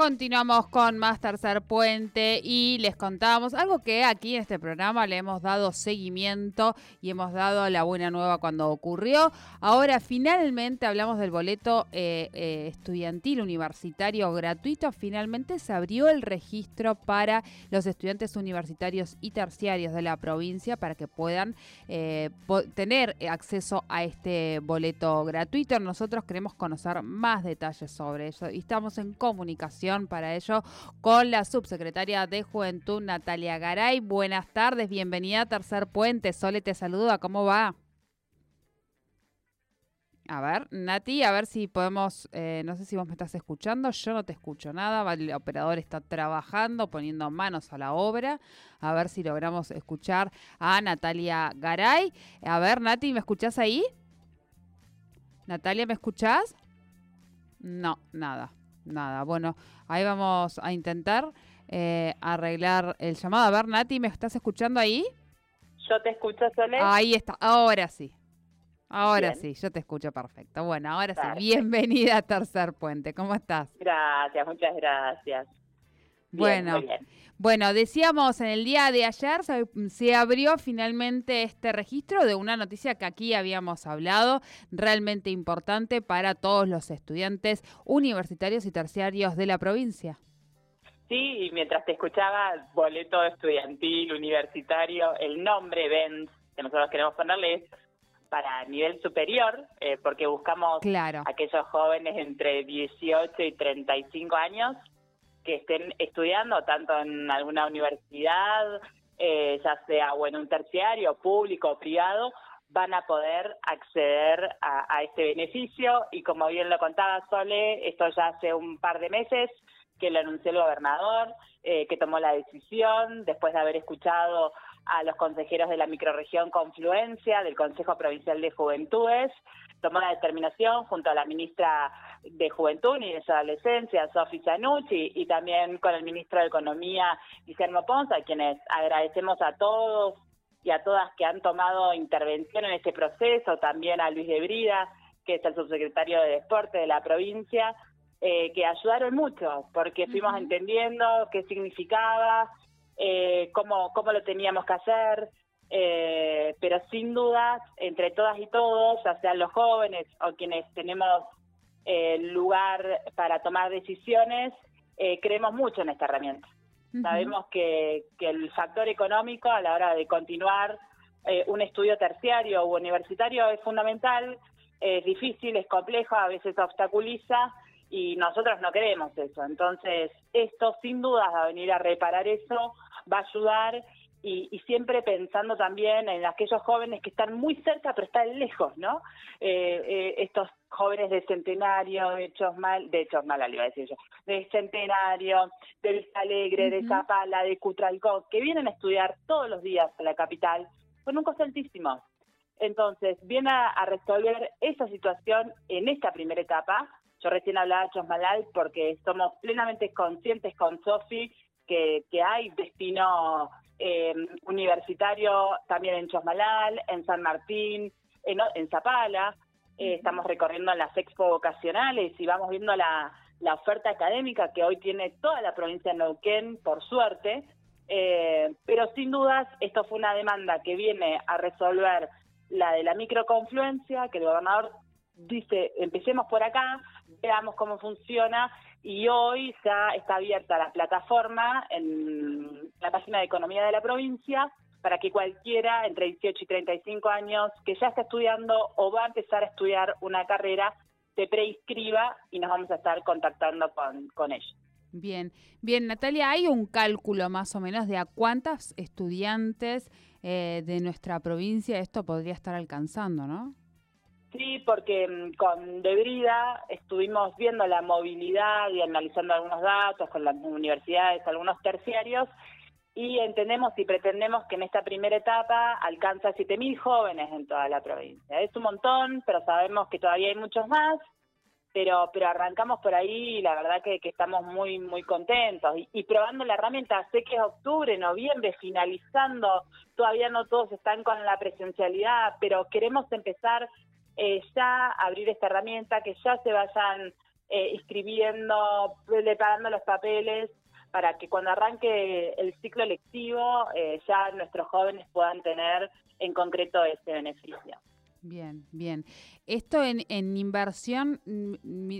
Continuamos con más Tercer Puente y les contamos algo que aquí en este programa le hemos dado seguimiento y hemos dado la buena nueva cuando ocurrió. Ahora finalmente hablamos del boleto eh, eh, estudiantil universitario gratuito. Finalmente se abrió el registro para los estudiantes universitarios y terciarios de la provincia para que puedan eh, tener acceso a este boleto gratuito. Nosotros queremos conocer más detalles sobre ello y estamos en comunicación para ello con la subsecretaria de Juventud, Natalia Garay. Buenas tardes, bienvenida a Tercer Puente. Sole te saluda, ¿cómo va? A ver, Nati, a ver si podemos, eh, no sé si vos me estás escuchando, yo no te escucho nada, el operador está trabajando, poniendo manos a la obra, a ver si logramos escuchar a Natalia Garay. A ver, Nati, ¿me escuchás ahí? Natalia, ¿me escuchás? No, nada, nada. Bueno, Ahí vamos a intentar eh, arreglar el llamado. A ver, Nati, ¿me estás escuchando ahí? Yo te escucho, Sole. Ahí está, ahora sí. Ahora sí, yo te escucho perfecto. Bueno, ahora sí, bienvenida a Tercer Puente. ¿Cómo estás? Gracias, muchas gracias. Bueno, bueno, decíamos en el día de ayer se, abrió finalmente este registro de una noticia que aquí habíamos hablado, realmente importante para todos los estudiantes universitarios y terciarios de la provincia. Sí, y mientras te escuchaba, boleto estudiantil, universitario, el nombre BENS que nosotros queremos ponerle es para nivel superior, eh, porque buscamos claro. aquellos jóvenes entre 18 y 35 años que estén estudiando tanto en alguna universidad, eh, ya sea o en un terciario, público o privado, van a poder acceder a, este beneficio. Y como bien lo contaba Sole, esto ya hace un par de meses que lo anunció el gobernador, eh, que tomó la decisión después de haber escuchado a los consejeros de la microrregión Confluencia, del Consejo Provincial de Juventudes, tomó la determinación junto a la ministra de Juventud y de Adolescencia, Sofi Zanucci, y también con el ministro de Economía, Guillermo Ponza, a quienes agradecemos a todos y a todas que han tomado intervención en este proceso, también a Luis de Brida, que es el subsecretario de Deporte de la provincia, eh, que ayudaron mucho, porque fuimos entendiendo qué significaba, eh, cómo, cómo lo teníamos que hacer, eh, pero sin dudas, entre todas y todos, ya sean los jóvenes o quienes tenemos eh, lugar para tomar decisiones, eh, creemos mucho en esta herramienta. Sabemos que, que, el factor económico a la hora de continuar eh, un estudio terciario u universitario es fundamental, es difícil, es complejo, a veces obstaculiza y nosotros no queremos eso. Entonces, esto sin dudas va a venir a reparar eso, va a ayudar y, siempre pensando también en aquellos jóvenes que están muy cerca pero están lejos, ¿no? Eh, eh, estos jóvenes de Centenario, de Hechos Mal, de Hechos Mal, iba a decir yo, de Centenario, de Vista Alegre, de Zapala, de Cutralcó, que vienen a estudiar todos los días a la capital con un costo altísimo. Entonces, viene a, resolver esa situación en esta primera etapa. Yo recién hablaba de Hechos Malal porque somos plenamente conscientes con Sofi que, que hay destino eh, universitario también en Chosmalal, en San Martín, en, Zapala. Eh, estamos recorriendo las expo vocacionales y vamos viendo la, oferta académica que hoy tiene toda la provincia de Neuquén, por suerte. Eh, pero sin dudas, esto fue una demanda que viene a resolver la de la microconfluencia, que el gobernador dice, empecemos por acá, veamos cómo funciona y hoy ya está abierta la plataforma en la página de Economía de la provincia para que cualquiera entre 18 y 35 años que ya está estudiando o va a empezar a estudiar una carrera se preinscriba y nos vamos a estar contactando con, con ellos. Bien, bien, Natalia, ¿hay un cálculo más o menos de a cuántas estudiantes eh, de nuestra provincia esto podría estar alcanzando, no? Sí, porque mm, con Debrida estuvimos viendo la movilidad y analizando algunos datos con las universidades, algunos terciarios, y entendemos y pretendemos que en esta primera etapa alcanza a 7.000 jóvenes en toda la provincia. Es un montón, pero sabemos que todavía hay muchos más. pero pero arrancamos por ahí y la verdad que, estamos muy muy contentos y, probando la herramienta sé que es octubre noviembre finalizando todavía no todos están con la presencialidad pero queremos empezar eh, ya abrir esta herramienta que ya se vayan eh, inscribiendo preparando los papeles para que cuando arranque el ciclo lectivo eh, ya nuestros jóvenes puedan tener en concreto ese beneficio Bien, bien. Esto en, en inversión,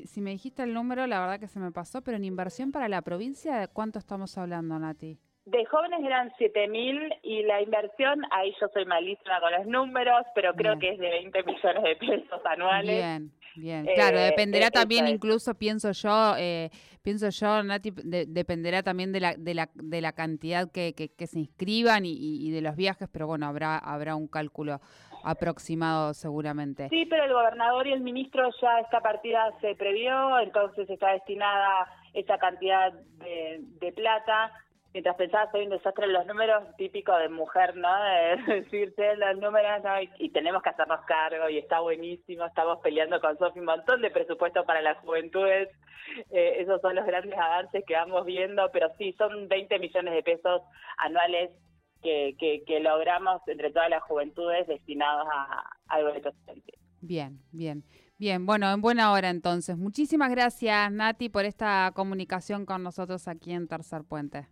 si me dijiste el número, la verdad que se me pasó, pero en inversión para la provincia, ¿de cuánto estamos hablando, Nati? De jóvenes eran 7.000 y la inversión, ahí yo soy malísima con los números, pero creo que es de 20 millones de pesos anuales. Bien, bien. claro, eh, dependerá eh, también, incluso pienso yo, eh, pienso yo, Nati, dependerá también de la, de la, de la cantidad que, que, se inscriban y, y, de los viajes, pero bueno, habrá, habrá un cálculo aproximado seguramente. Sí, pero el gobernador y el ministro ya esta partida se previó, entonces está destinada esa cantidad de, de plata. Mientras pensaba, soy un desastre los números, típico de mujer, ¿no? De decirte los números, y, tenemos que hacernos cargo, y está buenísimo, estamos peleando con Sofi un montón de presupuesto para las juventudes, eh, esos son los grandes avances que vamos viendo, pero sí, son 20 millones de pesos anuales que, que, logramos entre todas las juventudes destinados a, al boleto Bien, bien. Bien, bueno, en buena hora entonces. Muchísimas gracias, Nati, por esta comunicación con nosotros aquí en Tercer Puente.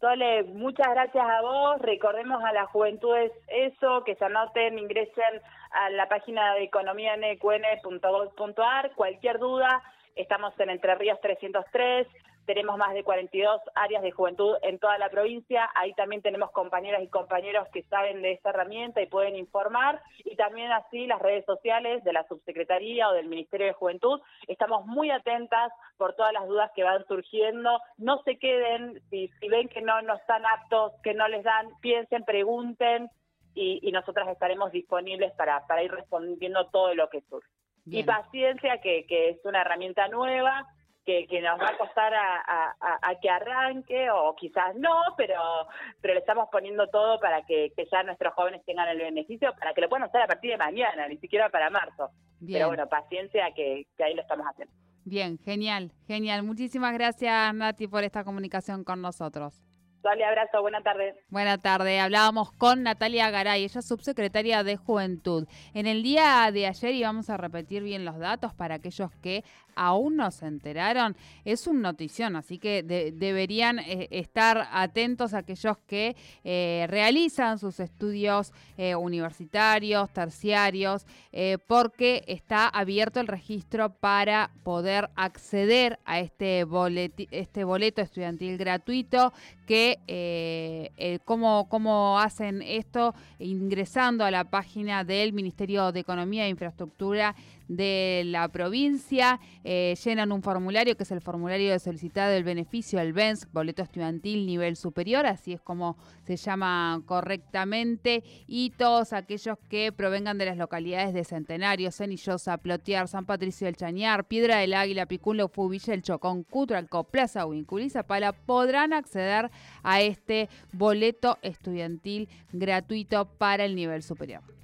Sole, muchas gracias a vos. Recordemos a las juventudes eso, que se anoten, ingresen a la página de economianeqn.gov.ar. Cualquier duda, estamos en Entre Ríos 303. Tenemos más de 42 áreas de juventud en toda la provincia. Ahí también tenemos compañeras y compañeros que saben de esta herramienta y pueden informar. Y también así las redes sociales de la Subsecretaría o del Ministerio de Juventud. Estamos muy atentas por todas las dudas que van surgiendo. No se queden, si, ven que no, no están aptos, que no les dan, piensen, pregunten y, nosotras estaremos disponibles para, para ir respondiendo todo lo que surge. Y paciencia, que, que es una herramienta nueva que, nos va a costar a, que arranque o quizás no, pero pero le estamos poniendo todo para que, ya nuestros jóvenes tengan el beneficio, para que lo puedan hacer a partir de mañana, ni siquiera para marzo. Pero bueno, paciencia que, que ahí lo estamos haciendo. Bien, genial, genial. Muchísimas gracias, Nati, por esta comunicación con nosotros. Dale, abrazo, buena tarde. Buena tarde. Hablábamos con Natalia Garay, ella es subsecretaria de Juventud. En el día de ayer, y vamos a repetir bien los datos para aquellos que aún no se enteraron, es un notición, así que deberían eh, estar atentos a aquellos que eh, realizan sus estudios eh, universitarios, terciarios, porque está abierto el registro para poder acceder a este, este boleto estudiantil gratuito que cómo, cómo hacen esto ingresando a la página del Ministerio de Economía e Infraestructura de la provincia, eh, llenan un formulario que es el formulario de solicitado del beneficio del BENS, boleto estudiantil nivel superior, así es como se llama correctamente, y todos aquellos que provengan de las localidades de Centenario, Cenillosa, Plotiar, San Patricio del Chañar, Piedra del Águila, Picún, Leufú, Villa El Chocón, Cutralco, Plaza Huincul y Zapala podrán acceder a este boleto estudiantil gratuito para el nivel superior.